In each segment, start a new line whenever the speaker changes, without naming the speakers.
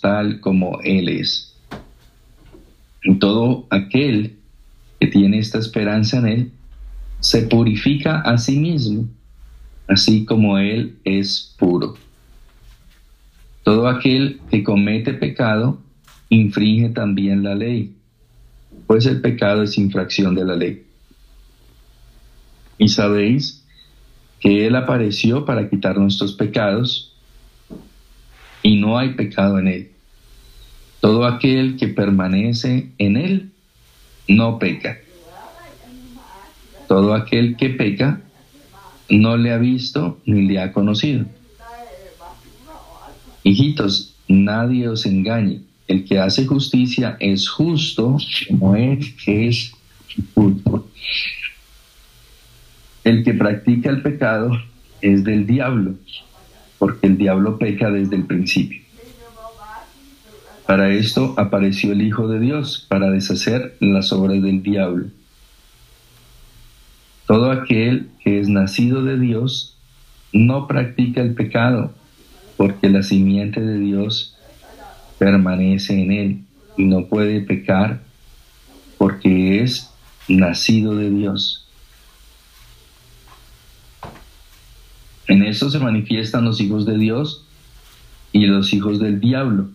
tal como Él es. Todo aquel que tiene esta esperanza en Él se purifica a sí mismo, así como Él es puro. Todo aquel que comete pecado infringe también la ley, pues el pecado es infracción de la ley. Y sabéis que Él apareció para quitar nuestros pecados y no hay pecado en Él. Todo aquel que permanece en Él no peca. Todo aquel que peca no le ha visto ni le ha conocido. Hijitos, nadie os engañe. El que hace justicia es justo como Él es justo. El que practica el pecado es del diablo, porque el diablo peca desde el principio. Para esto apareció el Hijo de Dios, para deshacer las obras del diablo. Todo aquel que es nacido de Dios no practica el pecado, porque la simiente de Dios permanece en él y no puede pecar porque es nacido de Dios. En esto se manifiestan los hijos de Dios y los hijos del diablo.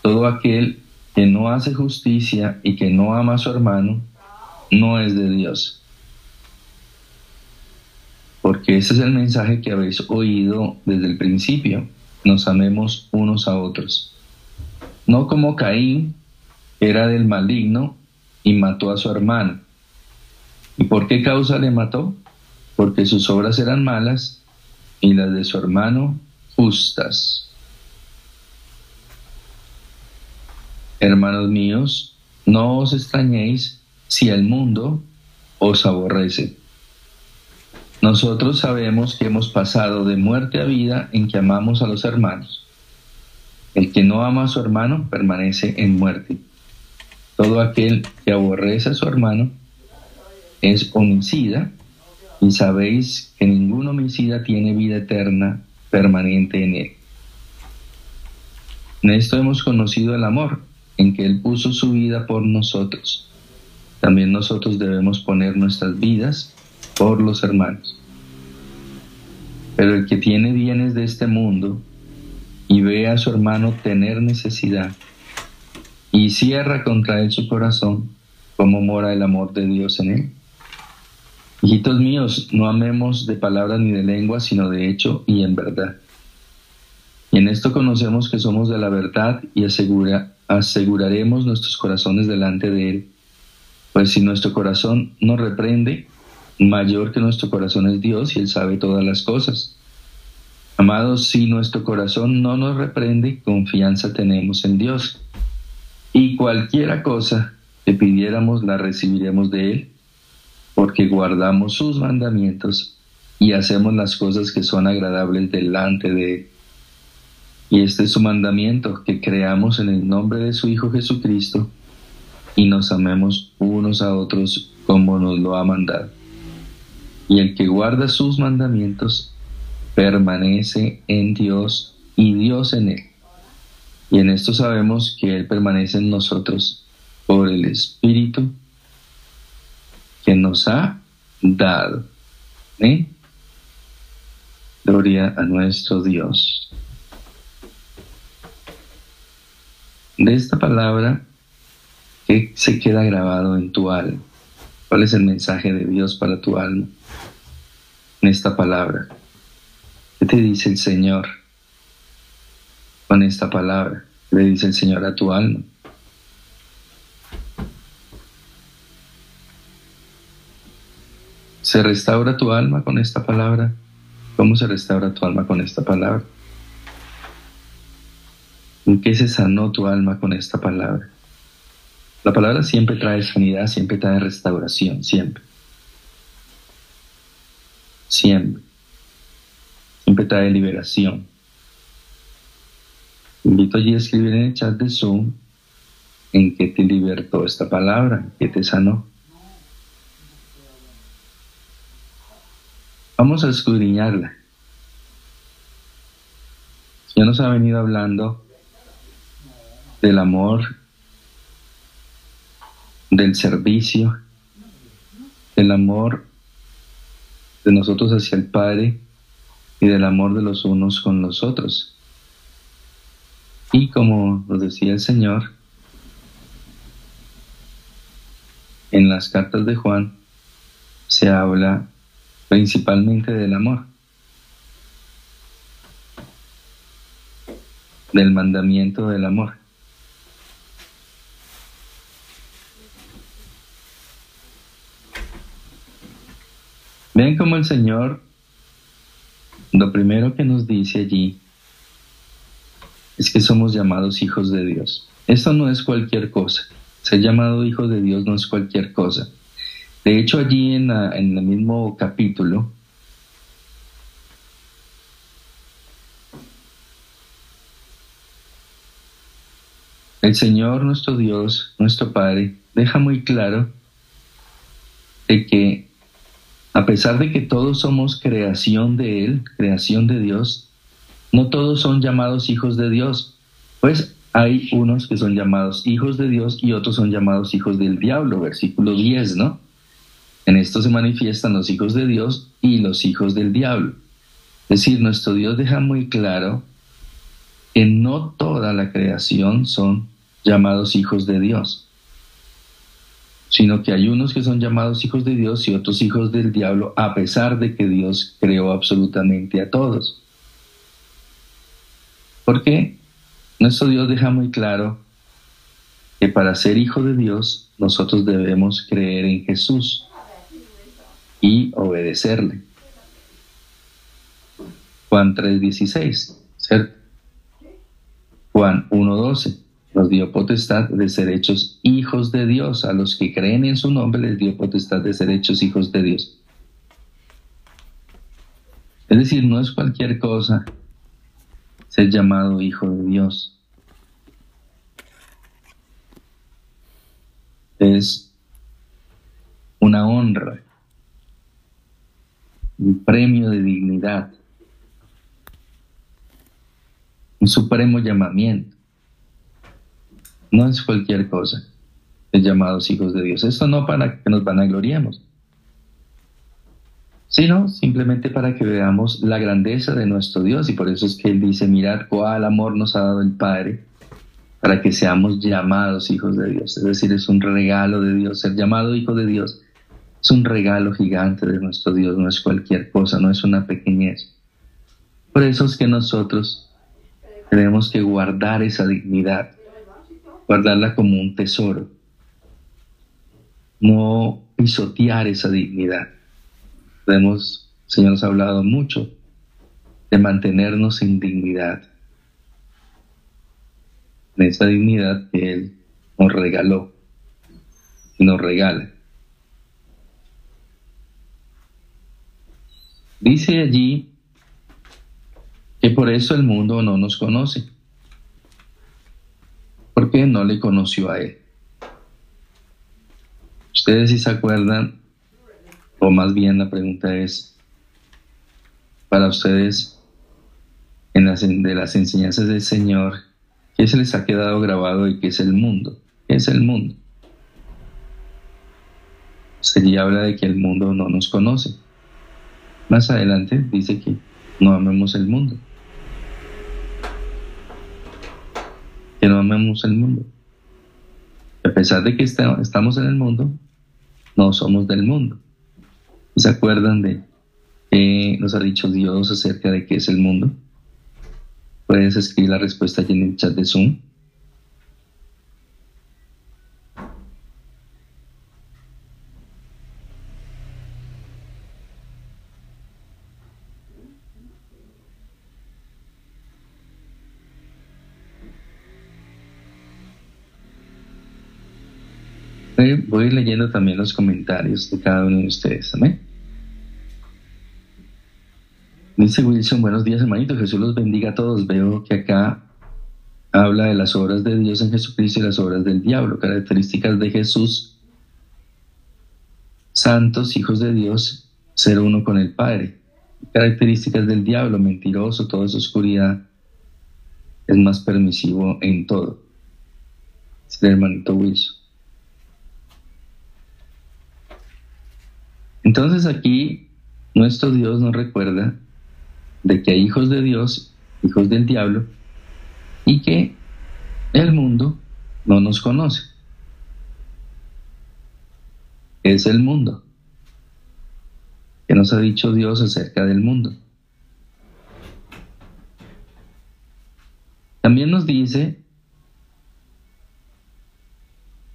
Todo aquel que no hace justicia y que no ama a su hermano, no es de Dios. Porque ese es el mensaje que habéis oído desde el principio. Nos amemos unos a otros. No como Caín, era del maligno y mató a su hermano. ¿Y por qué causa le mató? porque sus obras eran malas y las de su hermano justas. Hermanos míos, no os extrañéis si el mundo os aborrece. Nosotros sabemos que hemos pasado de muerte a vida en que amamos a los hermanos. El que no ama a su hermano permanece en muerte. Todo aquel que aborrece a su hermano es homicida y sabéis que ningún homicida tiene vida eterna permanente en él. En esto hemos conocido el amor, en que Él puso su vida por nosotros. También nosotros debemos poner nuestras vidas por los hermanos. Pero el que tiene bienes de este mundo y ve a su hermano tener necesidad y cierra contra él su corazón, ¿cómo mora el amor de Dios en él? Hijitos míos, no amemos de palabra ni de lengua, sino de hecho y en verdad. Y en esto conocemos que somos de la verdad y asegura, aseguraremos nuestros corazones delante de Él. Pues si nuestro corazón nos reprende, mayor que nuestro corazón es Dios y Él sabe todas las cosas. Amados, si nuestro corazón no nos reprende, confianza tenemos en Dios. Y cualquiera cosa que pidiéramos la recibiremos de Él porque guardamos sus mandamientos y hacemos las cosas que son agradables delante de Él. Y este es su mandamiento, que creamos en el nombre de su Hijo Jesucristo y nos amemos unos a otros como nos lo ha mandado. Y el que guarda sus mandamientos permanece en Dios y Dios en él. Y en esto sabemos que Él permanece en nosotros por el Espíritu que nos ha dado. ¿eh? Gloria a nuestro Dios. De esta palabra, ¿qué se queda grabado en tu alma? ¿Cuál es el mensaje de Dios para tu alma? En esta palabra. ¿Qué te dice el Señor con esta palabra? ¿Qué le dice el Señor a tu alma? ¿Se restaura tu alma con esta palabra? ¿Cómo se restaura tu alma con esta palabra? ¿En qué se sanó tu alma con esta palabra? La palabra siempre trae sanidad, siempre trae restauración, siempre. Siempre. Siempre trae liberación. invito allí a escribir en el chat de Zoom en qué te libertó esta palabra, en qué te sanó. Vamos a escudriñarla. Ya nos ha venido hablando del amor, del servicio, del amor de nosotros hacia el Padre y del amor de los unos con los otros. Y como nos decía el Señor, en las cartas de Juan se habla principalmente del amor, del mandamiento del amor. Ven como el Señor, lo primero que nos dice allí es que somos llamados hijos de Dios. Esto no es cualquier cosa. Ser llamado hijo de Dios no es cualquier cosa. De hecho, allí en, en el mismo capítulo, el Señor nuestro Dios, nuestro Padre, deja muy claro de que a pesar de que todos somos creación de Él, creación de Dios, no todos son llamados hijos de Dios, pues hay unos que son llamados hijos de Dios y otros son llamados hijos del diablo, versículo 10, ¿no? En esto se manifiestan los hijos de Dios y los hijos del diablo. Es decir, nuestro Dios deja muy claro que no toda la creación son llamados hijos de Dios sino que hay unos que son llamados hijos de Dios y otros hijos del diablo, a pesar de que Dios creó absolutamente a todos. Porque nuestro Dios deja muy claro que para ser hijo de Dios nosotros debemos creer en Jesús y obedecerle. Juan 3:16, ¿cierto? Juan 1:12 nos dio potestad de ser hechos hijos de Dios. A los que creen en su nombre les dio potestad de ser hechos hijos de Dios. Es decir, no es cualquier cosa ser llamado hijo de Dios. Es una honra, un premio de dignidad, un supremo llamamiento. No es cualquier cosa. Es llamados hijos de Dios. Esto no para que nos vanagloriemos, sino simplemente para que veamos la grandeza de nuestro Dios. Y por eso es que Él dice, mirad cuál amor nos ha dado el Padre para que seamos llamados hijos de Dios. Es decir, es un regalo de Dios. Ser llamado hijo de Dios es un regalo gigante de nuestro Dios, no es cualquier cosa, no es una pequeñez. Por eso es que nosotros tenemos que guardar esa dignidad guardarla como un tesoro, no pisotear esa dignidad. Hemos, Señor nos ha hablado mucho de mantenernos en dignidad, en esa dignidad que Él nos regaló y nos regala. Dice allí que por eso el mundo no nos conoce porque no le conoció a él. Ustedes si se acuerdan, o más bien la pregunta es, para ustedes, en las, de las enseñanzas del Señor, ¿qué se les ha quedado grabado y qué es el mundo? ¿Qué es el mundo? Se habla de que el mundo no nos conoce. Más adelante dice que no amemos el mundo. que no amemos el mundo. A pesar de que estamos en el mundo, no somos del mundo. ¿Se acuerdan de qué nos ha dicho Dios acerca de qué es el mundo? Puedes escribir la respuesta allí en el chat de Zoom. Voy leyendo también los comentarios de cada uno de ustedes. Amén. Dice Wilson, buenos días hermanito, Jesús los bendiga a todos. Veo que acá habla de las obras de Dios en Jesucristo y las obras del diablo, características de Jesús, santos, hijos de Dios, ser uno con el Padre. Características del diablo, mentiroso, toda su oscuridad, es más permisivo en todo. hermanito Wilson. Entonces aquí nuestro Dios nos recuerda de que hay hijos de Dios, hijos del diablo, y que el mundo no nos conoce. Es el mundo. ¿Qué nos ha dicho Dios acerca del mundo? También nos dice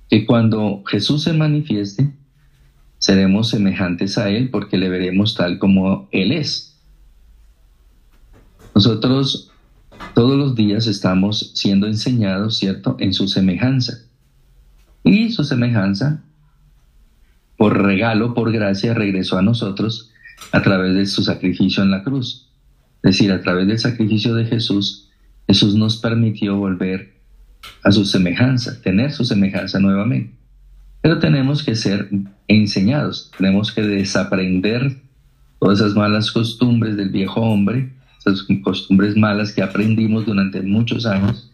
que cuando Jesús se manifieste, seremos semejantes a Él porque le veremos tal como Él es. Nosotros todos los días estamos siendo enseñados, ¿cierto?, en su semejanza. Y su semejanza, por regalo, por gracia, regresó a nosotros a través de su sacrificio en la cruz. Es decir, a través del sacrificio de Jesús, Jesús nos permitió volver a su semejanza, tener su semejanza nuevamente. Pero tenemos que ser enseñados, tenemos que desaprender todas esas malas costumbres del viejo hombre, esas costumbres malas que aprendimos durante muchos años,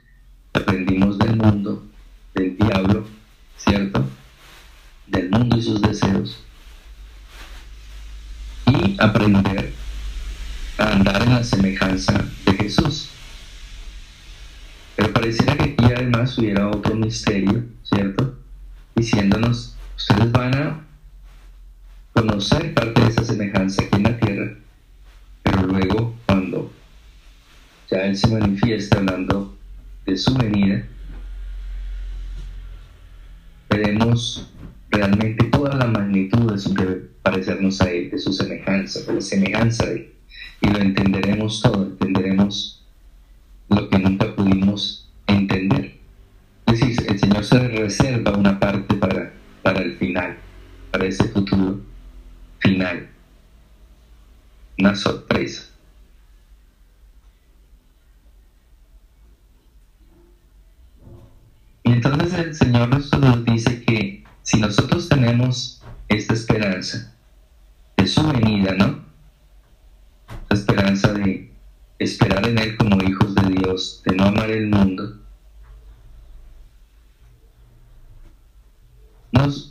aprendimos del mundo, del diablo, ¿cierto? Del mundo y sus deseos. Y aprender a andar en la semejanza de Jesús. Pero pareciera que aquí además hubiera otro misterio, ¿cierto? Diciéndonos, ustedes van a conocer parte de esa semejanza aquí en la tierra, pero luego cuando ya Él se manifiesta hablando de su venida, veremos realmente toda la magnitud de su parecernos a Él, de su semejanza, de la semejanza de Él. Y lo entenderemos todo, entenderemos se reserva una parte para, para el final, para ese futuro final. Una sorpresa. Y entonces el Señor nos dice que si nosotros tenemos esta esperanza de su venida, ¿no? La esperanza de esperar en Él como hijos de Dios, de no amar el mundo,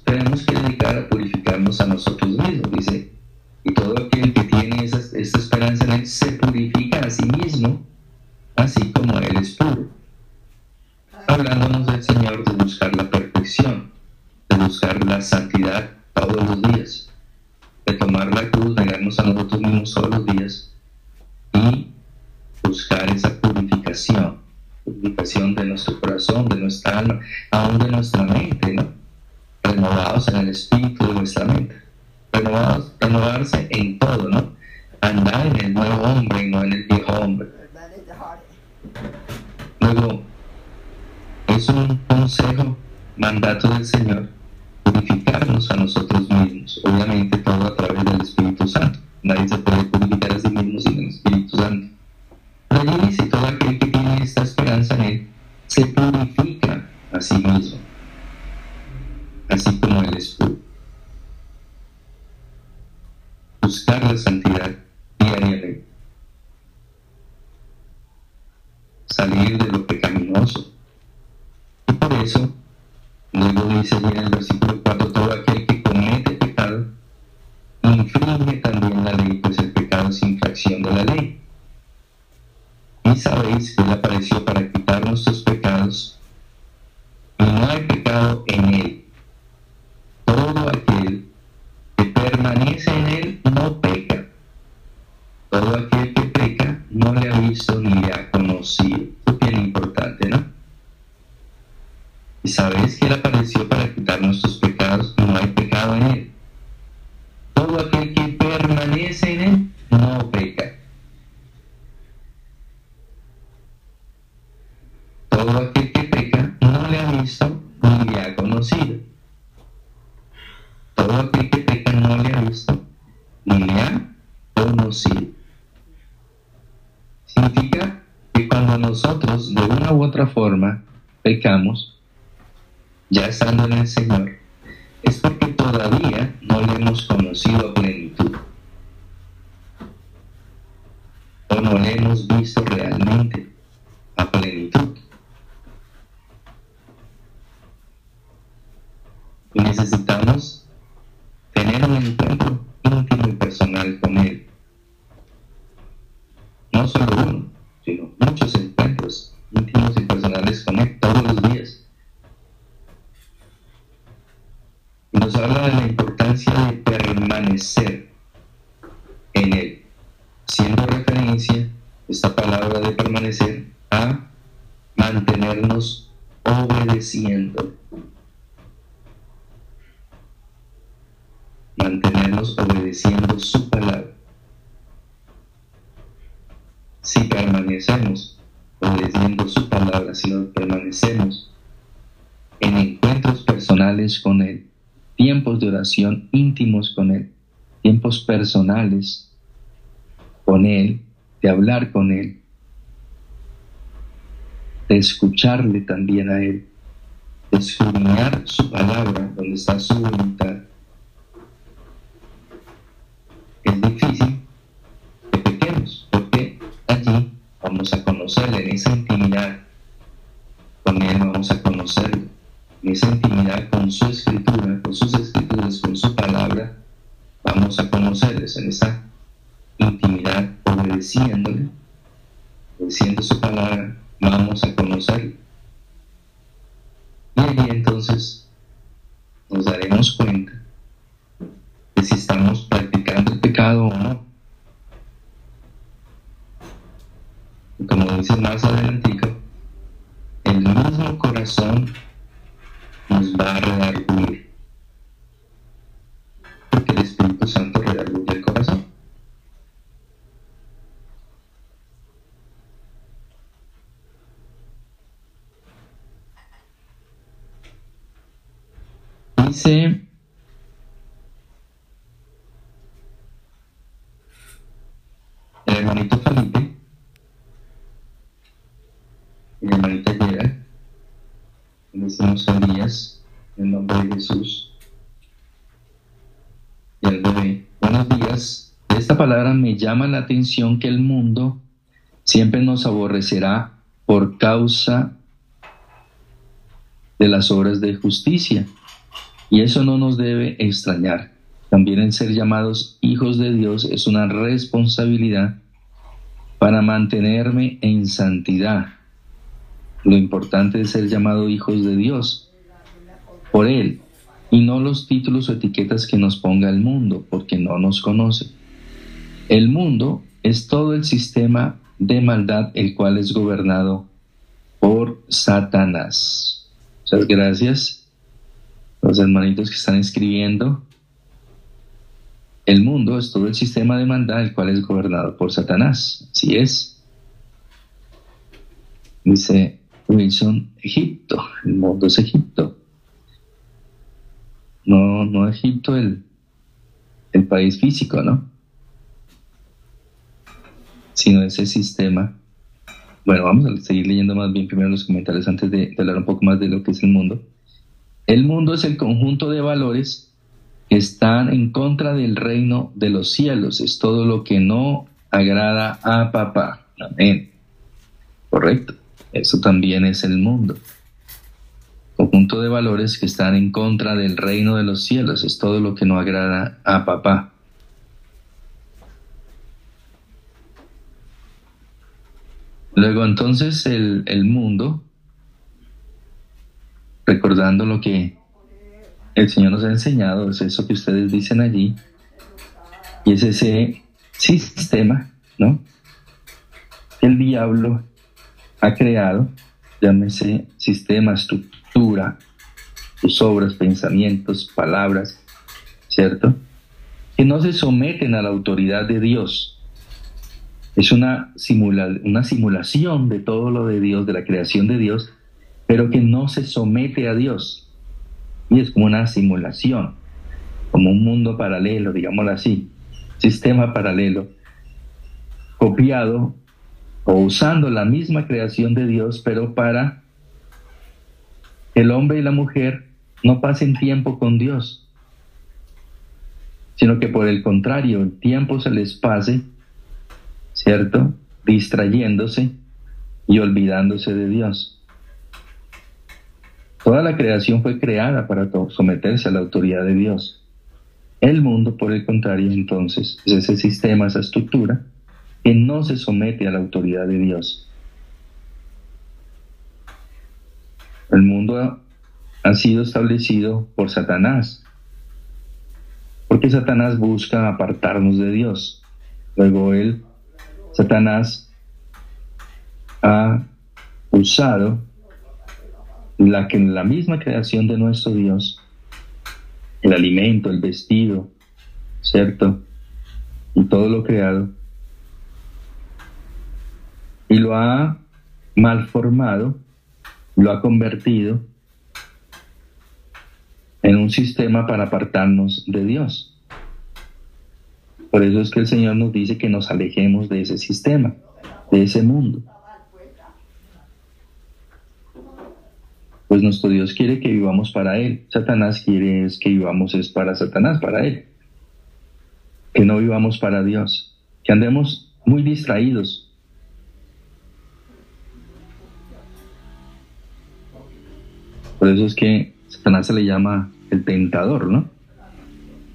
tenemos que dedicar a purificarnos a nosotros mismos, dice. Y todo aquel que tiene esa, esta esperanza en Él se purifica a sí mismo, así como Él es puro. Hablándonos del Señor de buscar la perfección, de buscar la santidad todos los días, del Señor, purificarnos a nosotros mismos, obviamente todo a través del Espíritu Santo. Nadie ni le ha conocido. Significa que cuando nosotros de una u otra forma pecamos, ya estando en el Señor, es porque todavía no le hemos conocido a plenitud. O no le hemos con Él, tiempos de oración íntimos con Él, tiempos personales con Él, de hablar con Él, de escucharle también a Él, de escudriñar su palabra, donde está su voluntad. Dice el hermanito Felipe, el hermanito Gerard, decimos a Díaz, en nombre de Jesús, y al bebé. Buenos días. esta palabra me llama la atención que el mundo siempre nos aborrecerá por causa de las obras de justicia y eso no nos debe extrañar. También el ser llamados hijos de Dios es una responsabilidad para mantenerme en santidad. Lo importante es ser llamado hijos de Dios por Él y no los títulos o etiquetas que nos ponga el mundo, porque no nos conoce. El mundo es todo el sistema de maldad el cual es gobernado por Satanás. Muchas gracias los hermanitos que están escribiendo, el mundo es todo el sistema de maldad el cual es gobernado por Satanás. Así es. Dice Wilson, Egipto. El mundo es Egipto. No, no Egipto el, el país físico, ¿no? Sino ese sistema. Bueno, vamos a seguir leyendo más bien primero los comentarios antes de hablar un poco más de lo que es el mundo. El mundo es el conjunto de valores que están en contra del reino de los cielos. Es todo lo que no agrada a papá. Amén. Correcto. Eso también es el mundo. Conjunto de valores que están en contra del reino de los cielos. Es todo lo que no agrada a papá. Luego entonces el, el mundo recordando lo que el Señor nos ha enseñado, es eso que ustedes dicen allí, y es ese sistema, ¿no? El diablo ha creado, llámese sistema, estructura, sus obras, pensamientos, palabras, ¿cierto? Que no se someten a la autoridad de Dios. Es una, una simulación de todo lo de Dios, de la creación de Dios, pero que no se somete a Dios. Y es como una simulación, como un mundo paralelo, digámoslo así, sistema paralelo, copiado o usando la misma creación de Dios, pero para el hombre y la mujer no pasen tiempo con Dios, sino que por el contrario, el tiempo se les pase, ¿cierto? Distrayéndose y olvidándose de Dios. Toda la creación fue creada para someterse a la autoridad de Dios. El mundo, por el contrario, entonces, es ese sistema, esa estructura, que no se somete a la autoridad de Dios. El mundo ha sido establecido por Satanás, porque Satanás busca apartarnos de Dios. Luego él, Satanás, ha usado la, que, la misma creación de nuestro Dios, el alimento, el vestido, ¿cierto? Y todo lo creado, y lo ha malformado, lo ha convertido en un sistema para apartarnos de Dios. Por eso es que el Señor nos dice que nos alejemos de ese sistema, de ese mundo. Pues nuestro Dios quiere que vivamos para Él. Satanás quiere que vivamos es para Satanás, para Él. Que no vivamos para Dios. Que andemos muy distraídos. Por eso es que Satanás se le llama el tentador, ¿no?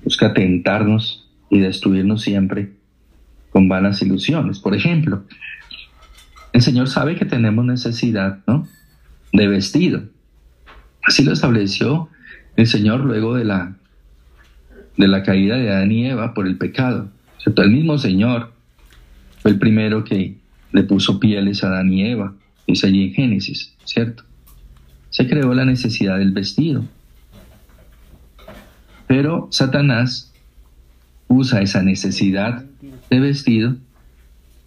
Busca tentarnos y destruirnos siempre con vanas ilusiones. Por ejemplo, el Señor sabe que tenemos necesidad, ¿no? De vestido. Así lo estableció el Señor luego de la, de la caída de Adán y Eva por el pecado. El mismo Señor fue el primero que le puso pieles a Adán y Eva, dice allí en Génesis, ¿cierto? Se creó la necesidad del vestido. Pero Satanás usa esa necesidad de vestido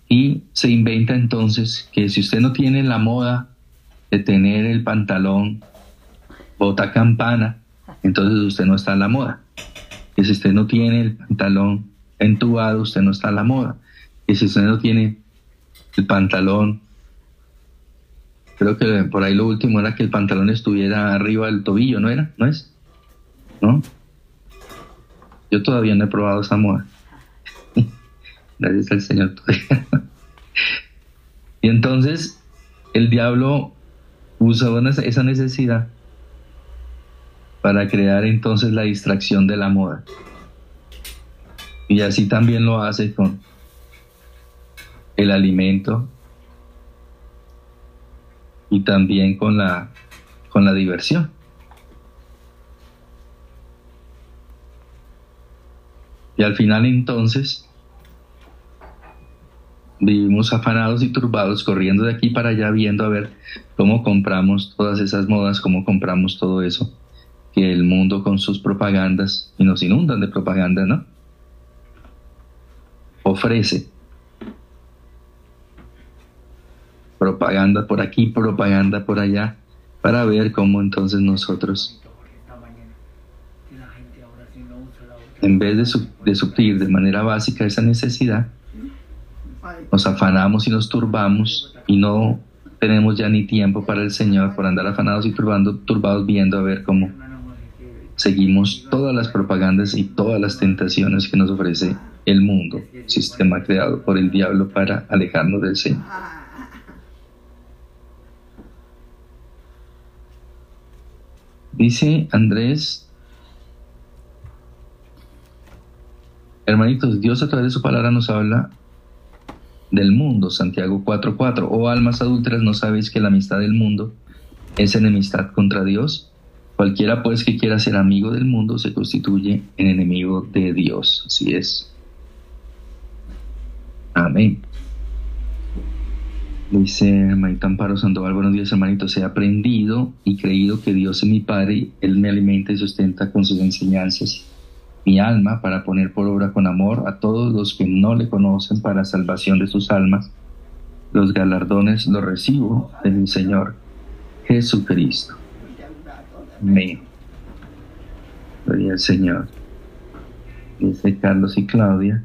y se inventa entonces que si usted no tiene la moda de tener el pantalón bota campana, entonces usted no está a la moda. Y si usted no tiene el pantalón entubado, usted no está a la moda. Y si usted no tiene el pantalón, creo que por ahí lo último era que el pantalón estuviera arriba del tobillo, ¿no era? ¿No es? ¿No? Yo todavía no he probado esa moda. Gracias al Señor todavía. y entonces el diablo usa esa necesidad para crear entonces la distracción de la moda. Y así también lo hace con el alimento y también con la, con la diversión. Y al final entonces vivimos afanados y turbados, corriendo de aquí para allá, viendo a ver cómo compramos todas esas modas, cómo compramos todo eso que el mundo con sus propagandas, y nos inundan de propaganda, ¿no? Ofrece propaganda por aquí, propaganda por allá, para ver cómo entonces nosotros, en vez de, suplir de manera básica esa necesidad, nos afanamos y nos turbamos y no tenemos ya ni tiempo para el Señor por andar afanados y turbando, turbados viendo a ver cómo seguimos todas las propagandas y todas las tentaciones que nos ofrece el mundo, sistema creado por el diablo para alejarnos del Señor. Dice Andrés, hermanitos, Dios a través de su palabra nos habla del mundo, Santiago 4:4, oh almas adúlteras, ¿no sabéis que la amistad del mundo es enemistad contra Dios? Cualquiera pues que quiera ser amigo del mundo se constituye en enemigo de Dios. Así es. Amén. Dice Maita Amparo Sandoval, buenos días hermanitos, he aprendido y creído que Dios es mi Padre, Él me alimenta y sustenta con sus enseñanzas mi alma para poner por obra con amor a todos los que no le conocen para salvación de sus almas. Los galardones los recibo de mi Señor Jesucristo. Amén. Gloria al Señor. Dice Carlos y Claudia.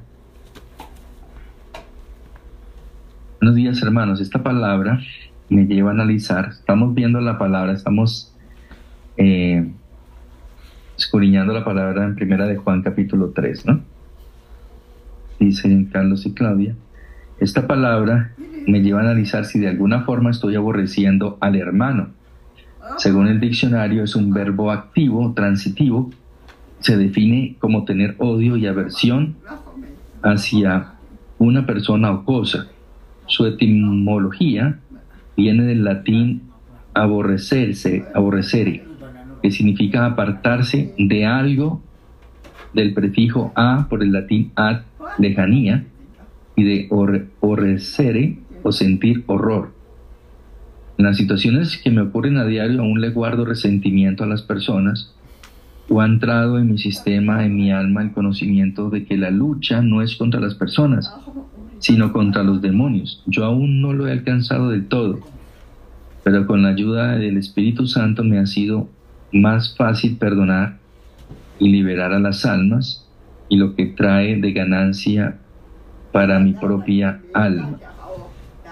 Buenos días, hermanos. Esta palabra me lleva a analizar. Estamos viendo la palabra, estamos eh, escudriñando la palabra en primera de Juan capítulo 3, ¿no? Dice Carlos y Claudia. Esta palabra me lleva a analizar si de alguna forma estoy aborreciendo al hermano Según el diccionario, es un verbo activo, transitivo. Se define como tener odio y aversión hacia una persona o cosa. Su etimología viene del latín aborrecerse, aborrecere, que significa apartarse de algo del prefijo a por el latín ad, lejanía, y de horrecere o sentir horror. En las situaciones que me ocurren a diario aún le guardo resentimiento a las personas o ha entrado en mi sistema, en mi alma, el conocimiento de que la lucha no es contra las personas, sino contra los demonios. Yo aún no lo he alcanzado del todo, pero con la ayuda del Espíritu Santo me ha sido más fácil perdonar y liberar a las almas y lo que trae de ganancia para mi propia alma.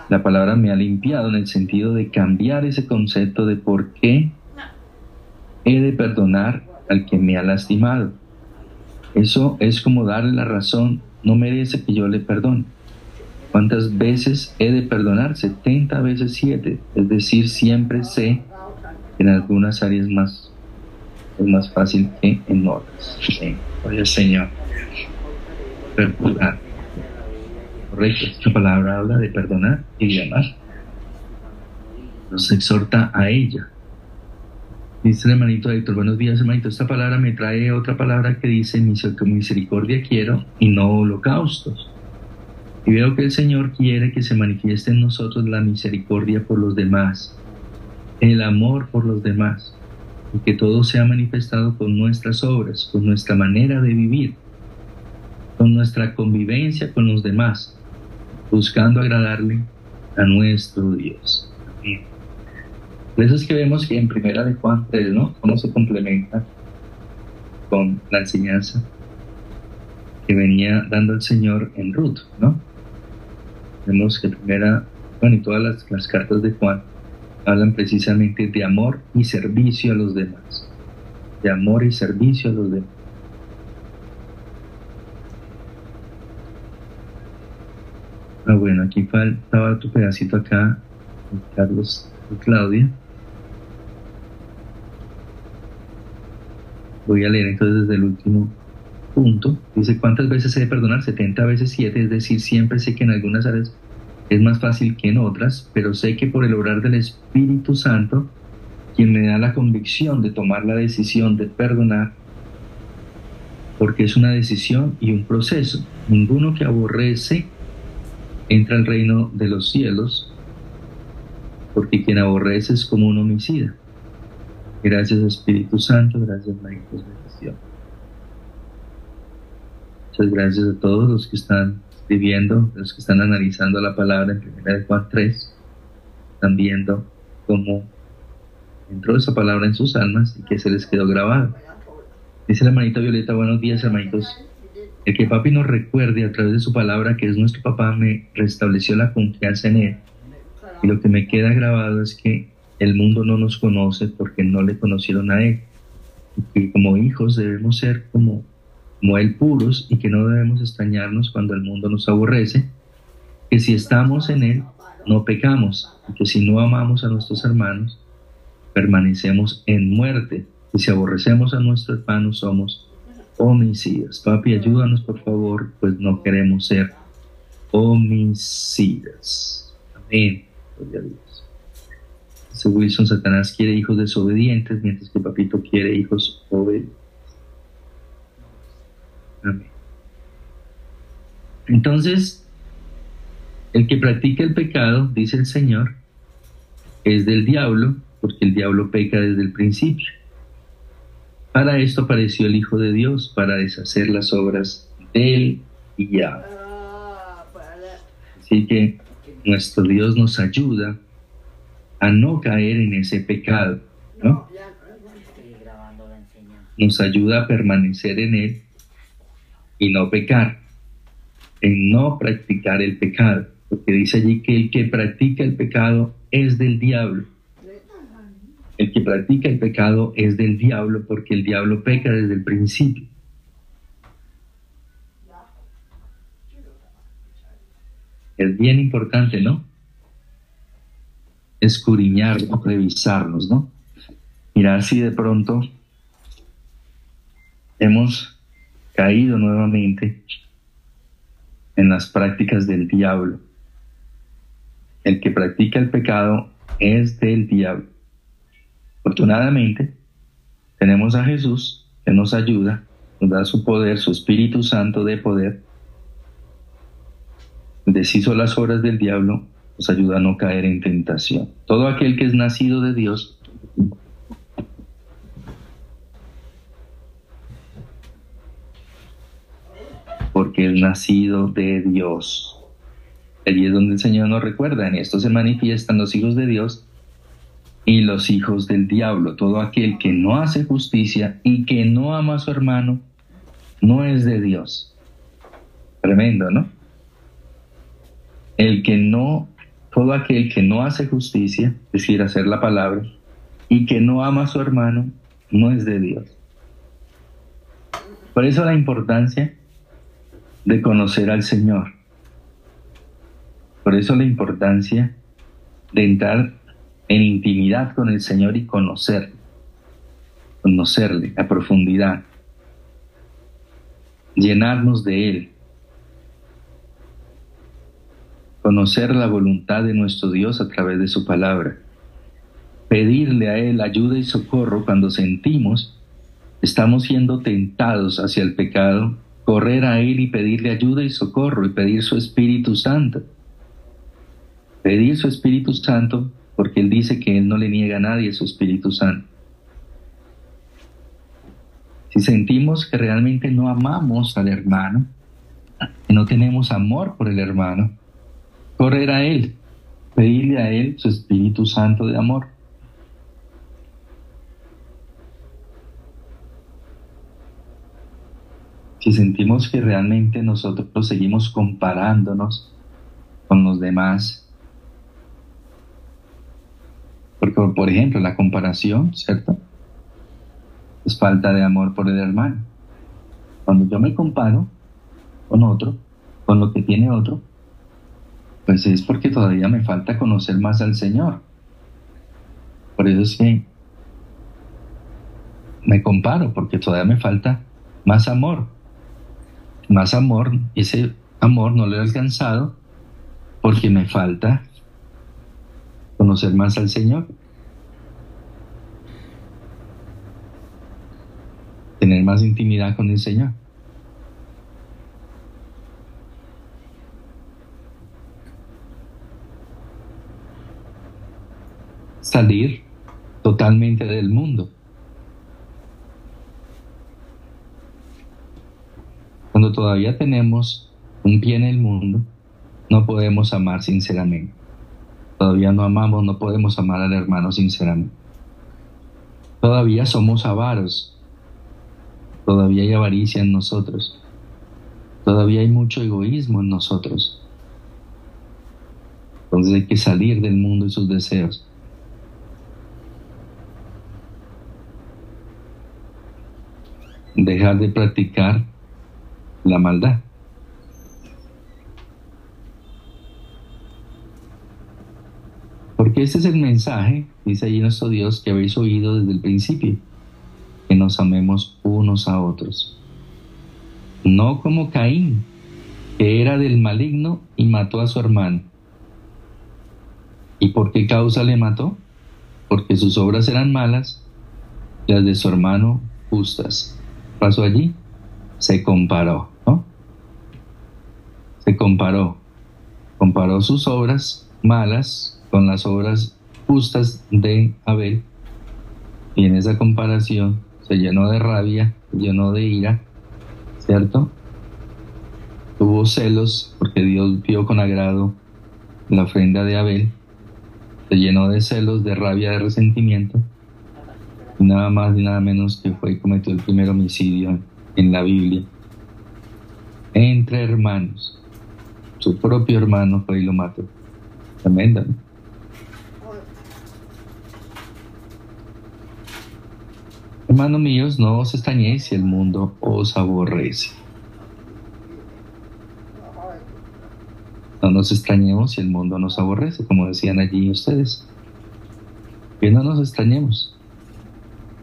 La palabra me ha limpiado en el sentido de cambiar ese concepto de por qué he de perdonar al que me ha lastimado. Eso es como darle la razón, no merece que yo le perdone. ¿Cuántas veces he de perdonar? 70 veces 7. Es decir, siempre sé que en algunas áreas más es más fácil que en otras. Oye, Señor. Correcto, esta palabra habla de perdonar y de amar. Nos exhorta a ella. Dice el hermanito Héctor, buenos días hermanito, esta palabra me trae otra palabra que dice misericordia quiero y no holocaustos. Y veo que el Señor quiere que se manifieste en nosotros la misericordia por los demás, el amor por los demás, y que todo sea manifestado con nuestras obras, con nuestra manera de vivir, con nuestra convivencia con los demás, buscando agradarle a nuestro Dios. Amén. Eso es que vemos que en primera de Juan 3, ¿no? Cómo se complementa con la enseñanza que venía dando el Señor en Ruth, ¿no? Vemos que primera, bueno, y todas las cartas de Juan hablan precisamente de amor y servicio a los demás. De amor y servicio a los demás. Ah, bueno, aquí faltaba tu pedacito acá, Carlos y Claudia. Voy a leer entonces desde el último punto. Dice, ¿cuántas veces he de perdonar? 70 veces 7, es decir, siempre sé que en algunas áreas es más fácil que en otras, pero sé que por el obrar del Espíritu Santo, quien me da la convicción de tomar la decisión de perdonar, porque es una decisión y un proceso. Ninguno que aborrece entra al reino de los cielos, porque quien aborrece es como un homicida. Gracias Espíritu Santo, gracias María bendición. Muchas gracias a todos los que están viviendo, los que están analizando la palabra en 1 de Juan 3, están viendo cómo entró esa palabra en sus almas y que se les quedó grabada. Dice la hermanita Violeta, buenos días hermanitos. El que papi nos recuerde a través de su palabra que es nuestro papá me restableció la confianza en él. Y lo que me queda grabado es que el mundo no nos conoce porque no le conocieron a él. Y como hijos debemos ser como como Él puros y que no debemos extrañarnos cuando el mundo nos aborrece, que si estamos en Él, no pecamos, y que si no amamos a nuestros hermanos, permanecemos en muerte, y si aborrecemos a nuestro hermano, somos homicidas. Papi, ayúdanos por favor, pues no queremos ser homicidas. Amén. Gloria a Dios. Dice Wilson, Satanás quiere hijos desobedientes, mientras que Papito quiere hijos obedientes. Entonces, el que practica el pecado, dice el Señor, es del diablo, porque el diablo peca desde el principio. Para esto apareció el Hijo de Dios, para deshacer las obras del diablo. Así que nuestro Dios nos ayuda a no caer en ese pecado, ¿no? Nos ayuda a permanecer en él y no pecar, en no practicar el pecado, porque dice allí que el que practica el pecado es del diablo. El que practica el pecado es del diablo porque el diablo peca desde el principio. Es bien importante, ¿no? Escudriñar, revisarnos, ¿no? mirar si de pronto hemos caído nuevamente en las prácticas del diablo. El que practica el pecado es del diablo. Afortunadamente, tenemos a Jesús que nos ayuda, nos da su poder, su Espíritu Santo de poder. Deshizo las obras del diablo, nos ayuda a no caer en tentación. Todo aquel que es nacido de Dios porque es nacido de Dios. Allí es donde el Señor nos recuerda, en esto se manifiestan los hijos de Dios y los hijos del diablo. Todo aquel que no hace justicia y que no ama a su hermano, no es de Dios. Tremendo, ¿no? El que no, todo aquel que no hace justicia, es decir, hacer la palabra, y que no ama a su hermano, no es de Dios. Por eso la importancia de conocer al Señor. Por eso la importancia de entrar en intimidad con el Señor y conocerle, conocerle a profundidad, llenarnos de Él, conocer la voluntad de nuestro Dios a través de su palabra, pedirle a Él ayuda y socorro cuando sentimos estamos siendo tentados hacia el pecado. Correr a Él y pedirle ayuda y socorro y pedir su Espíritu Santo. Pedir su Espíritu Santo porque Él dice que Él no le niega a nadie su Espíritu Santo. Si sentimos que realmente no amamos al hermano, que no tenemos amor por el hermano, correr a Él, pedirle a Él su Espíritu Santo de amor. si sentimos que realmente nosotros seguimos comparándonos con los demás, porque por ejemplo la comparación, ¿cierto? Es falta de amor por el hermano. Cuando yo me comparo con otro, con lo que tiene otro, pues es porque todavía me falta conocer más al Señor. Por eso es que me comparo, porque todavía me falta más amor más amor, ese amor no lo he alcanzado porque me falta conocer más al Señor. Tener más intimidad con el Señor. Salir totalmente del mundo. Cuando todavía tenemos un pie en el mundo, no podemos amar sinceramente. Todavía no amamos, no podemos amar al hermano sinceramente. Todavía somos avaros. Todavía hay avaricia en nosotros. Todavía hay mucho egoísmo en nosotros. Entonces hay que salir del mundo y sus deseos. Dejar de practicar la maldad. Porque ese es el mensaje, dice allí nuestro Dios, que habéis oído desde el principio, que nos amemos unos a otros. No como Caín, que era del maligno y mató a su hermano. ¿Y por qué causa le mató? Porque sus obras eran malas, las de su hermano justas. Pasó allí, se comparó se comparó, comparó sus obras malas con las obras justas de Abel y en esa comparación se llenó de rabia, se llenó de ira, ¿cierto? Tuvo celos porque Dios vio con agrado la ofrenda de Abel, se llenó de celos, de rabia, de resentimiento, nada más y nada menos que fue y cometió el primer homicidio en la Biblia entre hermanos su propio hermano fue y lo mató. Tremenda. Hermanos míos, no os extrañéis si el mundo os aborrece. No nos extrañemos si el mundo nos aborrece, como decían allí ustedes. Que no nos extrañemos.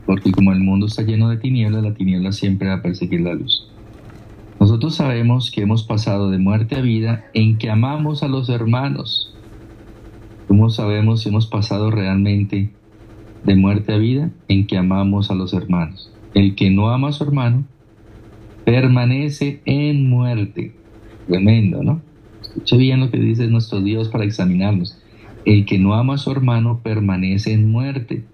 Porque como el mundo está lleno de tinieblas, la tiniebla siempre va a perseguir la luz. Nosotros sabemos que hemos pasado de muerte a vida en que amamos a los hermanos. ¿Cómo sabemos si hemos pasado realmente de muerte a vida en que amamos a los hermanos? El que no ama a su hermano permanece en muerte. Tremendo, ¿no? Escuche bien lo que dice nuestro Dios para examinarnos. El que no ama a su hermano permanece en muerte.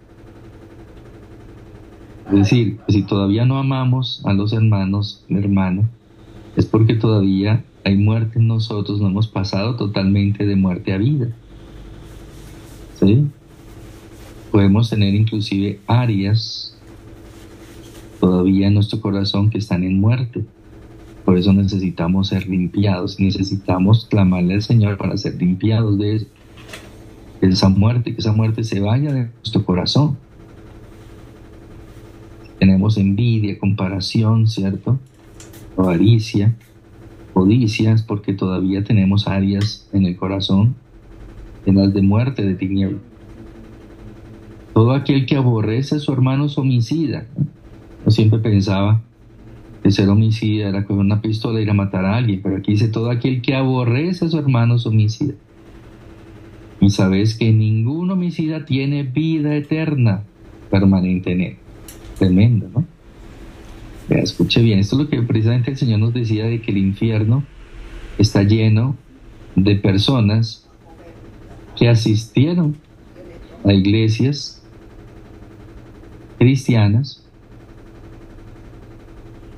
Es decir, si todavía no amamos a los hermanos, hermano, es porque todavía hay muerte en nosotros, no hemos pasado totalmente de muerte a vida. ¿Sí? Podemos tener inclusive áreas todavía en nuestro corazón que están en muerte. Por eso necesitamos ser limpiados, necesitamos clamarle al Señor para ser limpiados de esa muerte, que esa muerte se vaya de nuestro corazón. Tenemos envidia, comparación, ¿cierto? Avaricia, codicias, porque todavía tenemos áreas en el corazón las de muerte, de tiniebla. Todo aquel que aborrece a su hermano es homicida. Yo siempre pensaba que ser homicida era coger una pistola y ir a matar a alguien, pero aquí dice todo aquel que aborrece a su hermano es homicida. Y sabes que ningún homicida tiene vida eterna permanente en él. Tremendo, ¿no? escuche bien, esto es lo que precisamente el Señor nos decía de que el infierno está lleno de personas que asistieron a iglesias cristianas,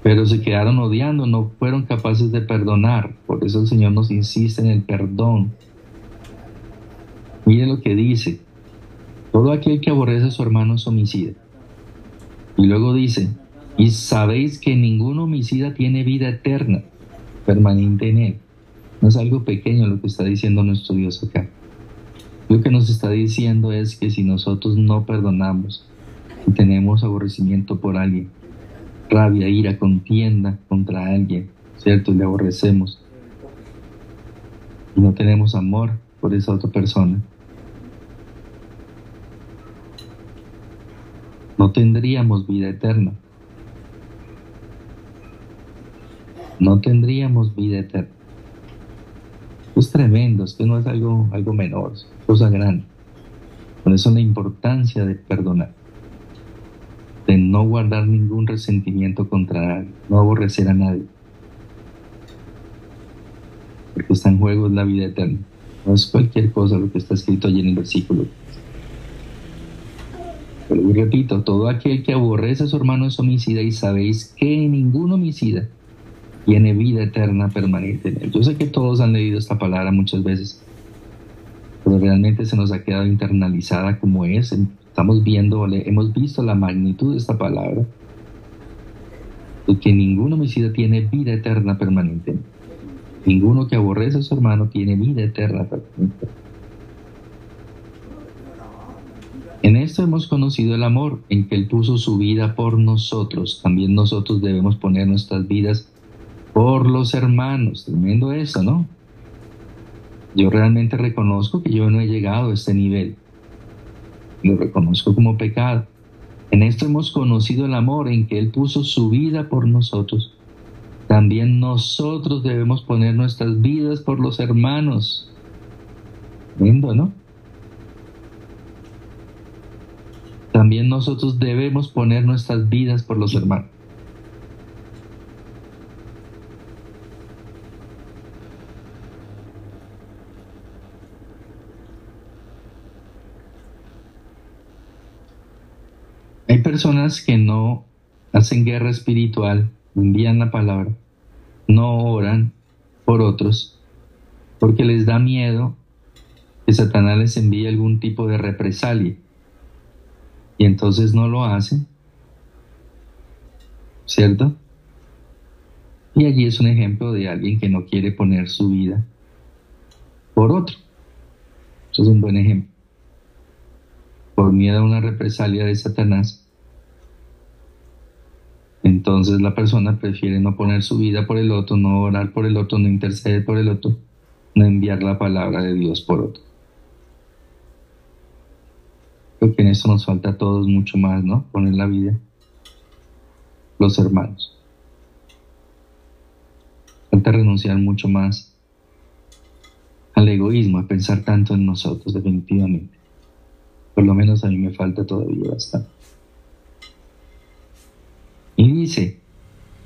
pero se quedaron odiando, no fueron capaces de perdonar. Por eso el Señor nos insiste en el perdón. Mire lo que dice, todo aquel que aborrece a su hermano es homicida. Y luego dice, y sabéis que ningún homicida tiene vida eterna, permanente en él. No es algo pequeño lo que está diciendo nuestro Dios acá. Lo que nos está diciendo es que si nosotros no perdonamos, tenemos aborrecimiento por alguien, rabia, ira, contienda contra alguien, ¿cierto? Y le aborrecemos. Y no tenemos amor por esa otra persona. No tendríamos vida eterna. no tendríamos vida eterna. Es tremendo, es que no es algo, algo menor, es cosa grande. Por eso la importancia de perdonar, de no guardar ningún resentimiento contra nadie, no aborrecer a nadie. Porque está en juego la vida eterna. No es cualquier cosa lo que está escrito allí en el versículo. Pero repito, todo aquel que aborrece a su hermano es homicida y sabéis que ningún homicida tiene vida eterna permanente en él. Yo sé que todos han leído esta palabra muchas veces, pero realmente se nos ha quedado internalizada como es. Estamos viendo, hemos visto la magnitud de esta palabra, porque ningún homicida tiene vida eterna permanente. Ninguno que aborrece a su hermano tiene vida eterna permanente. En esto hemos conocido el amor, en que Él puso su vida por nosotros. También nosotros debemos poner nuestras vidas por los hermanos. Tremendo eso, ¿no? Yo realmente reconozco que yo no he llegado a este nivel. Lo reconozco como pecado. En esto hemos conocido el amor en que Él puso su vida por nosotros. También nosotros debemos poner nuestras vidas por los hermanos. Tremendo, ¿no? También nosotros debemos poner nuestras vidas por los hermanos. Personas que no hacen guerra espiritual, envían la palabra, no oran por otros, porque les da miedo que Satanás les envíe algún tipo de represalia. Y entonces no lo hacen, ¿cierto? Y allí es un ejemplo de alguien que no quiere poner su vida por otro. Eso es un buen ejemplo. Por miedo a una represalia de Satanás, entonces la persona prefiere no poner su vida por el otro, no orar por el otro, no interceder por el otro, no enviar la palabra de Dios por otro. Creo que en eso nos falta a todos mucho más, ¿no? Poner la vida, los hermanos. Falta renunciar mucho más al egoísmo, a pensar tanto en nosotros, definitivamente. Por lo menos a mí me falta todavía bastante.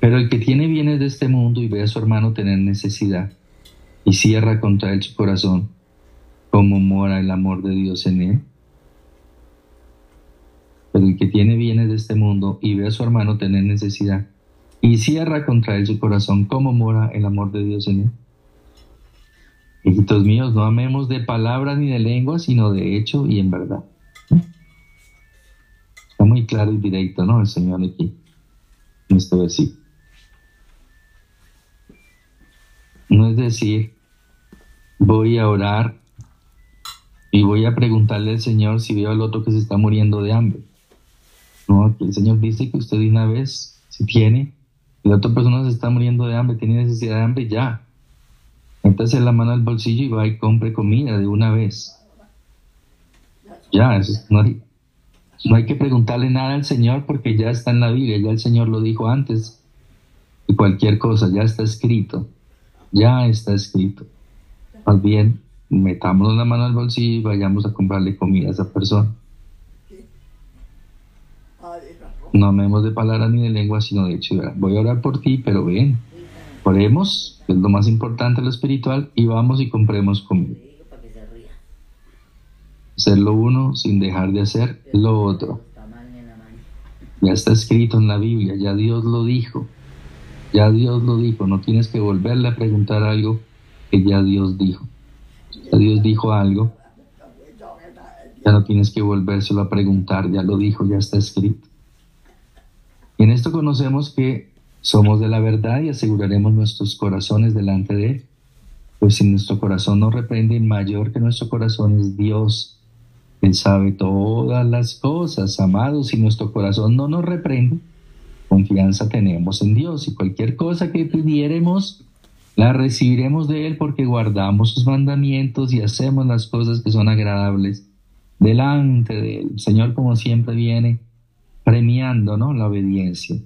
Pero el que tiene bienes de este mundo y ve a su hermano tener necesidad y cierra contra él su corazón, ¿cómo mora el amor de Dios en él? Pero el que tiene bienes de este mundo y ve a su hermano tener necesidad y cierra contra él su corazón, ¿cómo mora el amor de Dios en él? Hijitos míos, no amemos de palabras ni de lengua, sino de hecho y en verdad. Está muy claro y directo, ¿no? El Señor aquí. No es decir, voy a orar y voy a preguntarle al Señor si veo al otro que se está muriendo de hambre. No, el Señor dice que usted de una vez, si tiene, la otra persona se está muriendo de hambre, tiene necesidad de hambre, ya. Métase la mano al bolsillo y va y compre comida de una vez. Ya, no, hay, no hay que preguntarle nada al Señor porque ya está en la Biblia, ya el Señor lo dijo antes. Y cualquier cosa, ya está escrito. Ya está escrito. Más bien, metámonos la mano al bolsillo y vayamos a comprarle comida a esa persona. No amemos de palabra ni de lengua, sino de hecho. Voy a orar por ti, pero bien, oremos, es lo más importante, lo espiritual, y vamos y compremos comida. Hacer lo uno sin dejar de hacer lo otro. Ya está escrito en la Biblia, ya Dios lo dijo. Ya Dios lo dijo, no tienes que volverle a preguntar algo que ya Dios dijo. Ya Dios dijo algo, ya no tienes que volvérselo a preguntar, ya lo dijo, ya está escrito. Y en esto conocemos que somos de la verdad y aseguraremos nuestros corazones delante de Él. Pues si nuestro corazón no reprende, mayor que nuestro corazón es Dios. Él sabe todas las cosas, amados. Si nuestro corazón no nos reprende, confianza tenemos en Dios y cualquier cosa que pidiéremos, la recibiremos de Él porque guardamos sus mandamientos y hacemos las cosas que son agradables delante de Señor, como siempre, viene premiando ¿no? la obediencia.